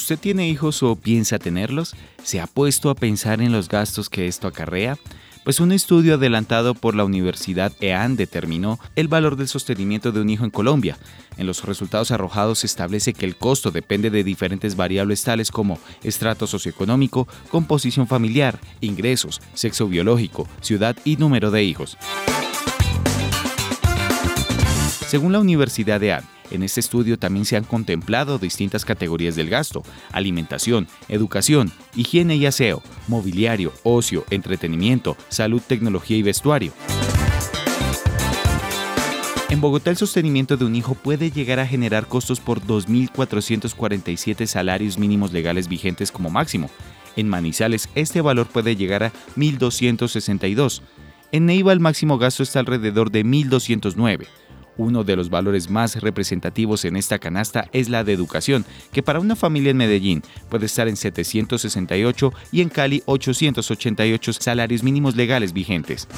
¿Usted tiene hijos o piensa tenerlos? ¿Se ha puesto a pensar en los gastos que esto acarrea? Pues un estudio adelantado por la Universidad EAN determinó el valor del sostenimiento de un hijo en Colombia. En los resultados arrojados se establece que el costo depende de diferentes variables tales como estrato socioeconómico, composición familiar, ingresos, sexo biológico, ciudad y número de hijos. Según la Universidad EAN, en este estudio también se han contemplado distintas categorías del gasto, alimentación, educación, higiene y aseo, mobiliario, ocio, entretenimiento, salud, tecnología y vestuario. En Bogotá el sostenimiento de un hijo puede llegar a generar costos por 2.447 salarios mínimos legales vigentes como máximo. En Manizales este valor puede llegar a 1.262. En Neiva el máximo gasto está alrededor de 1.209. Uno de los valores más representativos en esta canasta es la de educación, que para una familia en Medellín puede estar en 768 y en Cali 888 salarios mínimos legales vigentes.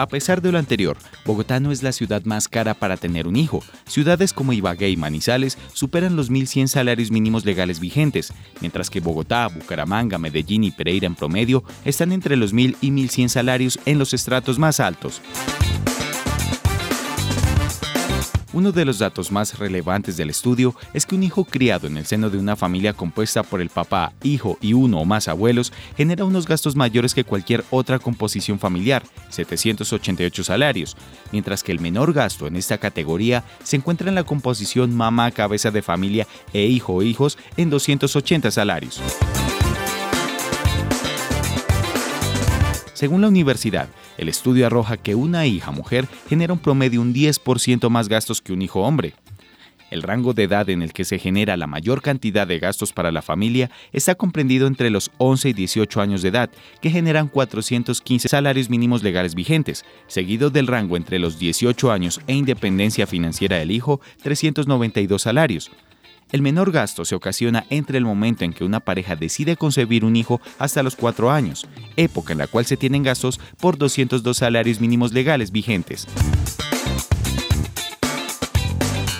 A pesar de lo anterior, Bogotá no es la ciudad más cara para tener un hijo. Ciudades como Ibagué y Manizales superan los 1.100 salarios mínimos legales vigentes, mientras que Bogotá, Bucaramanga, Medellín y Pereira en promedio están entre los 1.000 y 1.100 salarios en los estratos más altos. Uno de los datos más relevantes del estudio es que un hijo criado en el seno de una familia compuesta por el papá, hijo y uno o más abuelos genera unos gastos mayores que cualquier otra composición familiar, 788 salarios, mientras que el menor gasto en esta categoría se encuentra en la composición mamá, cabeza de familia e hijo o hijos en 280 salarios. Según la universidad, el estudio arroja que una hija mujer genera un promedio un 10% más gastos que un hijo hombre. El rango de edad en el que se genera la mayor cantidad de gastos para la familia está comprendido entre los 11 y 18 años de edad, que generan 415 salarios mínimos legales vigentes, seguido del rango entre los 18 años e independencia financiera del hijo, 392 salarios. El menor gasto se ocasiona entre el momento en que una pareja decide concebir un hijo hasta los cuatro años, época en la cual se tienen gastos por 202 salarios mínimos legales vigentes.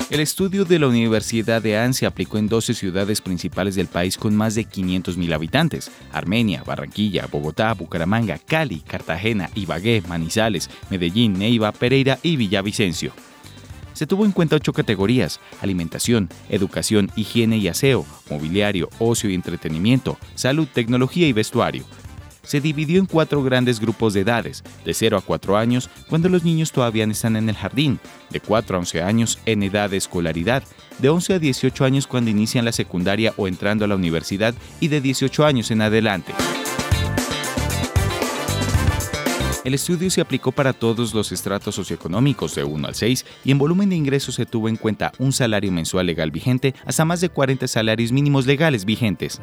El estudio de la Universidad de AN se aplicó en 12 ciudades principales del país con más de 500.000 habitantes. Armenia, Barranquilla, Bogotá, Bucaramanga, Cali, Cartagena, Ibagué, Manizales, Medellín, Neiva, Pereira y Villavicencio se tuvo en cuenta ocho categorías, alimentación, educación, higiene y aseo, mobiliario, ocio y entretenimiento, salud, tecnología y vestuario. Se dividió en cuatro grandes grupos de edades, de 0 a 4 años, cuando los niños todavía están en el jardín, de 4 a 11 años en edad de escolaridad, de 11 a 18 años cuando inician la secundaria o entrando a la universidad y de 18 años en adelante. El estudio se aplicó para todos los estratos socioeconómicos de 1 al 6 y en volumen de ingresos se tuvo en cuenta un salario mensual legal vigente hasta más de 40 salarios mínimos legales vigentes.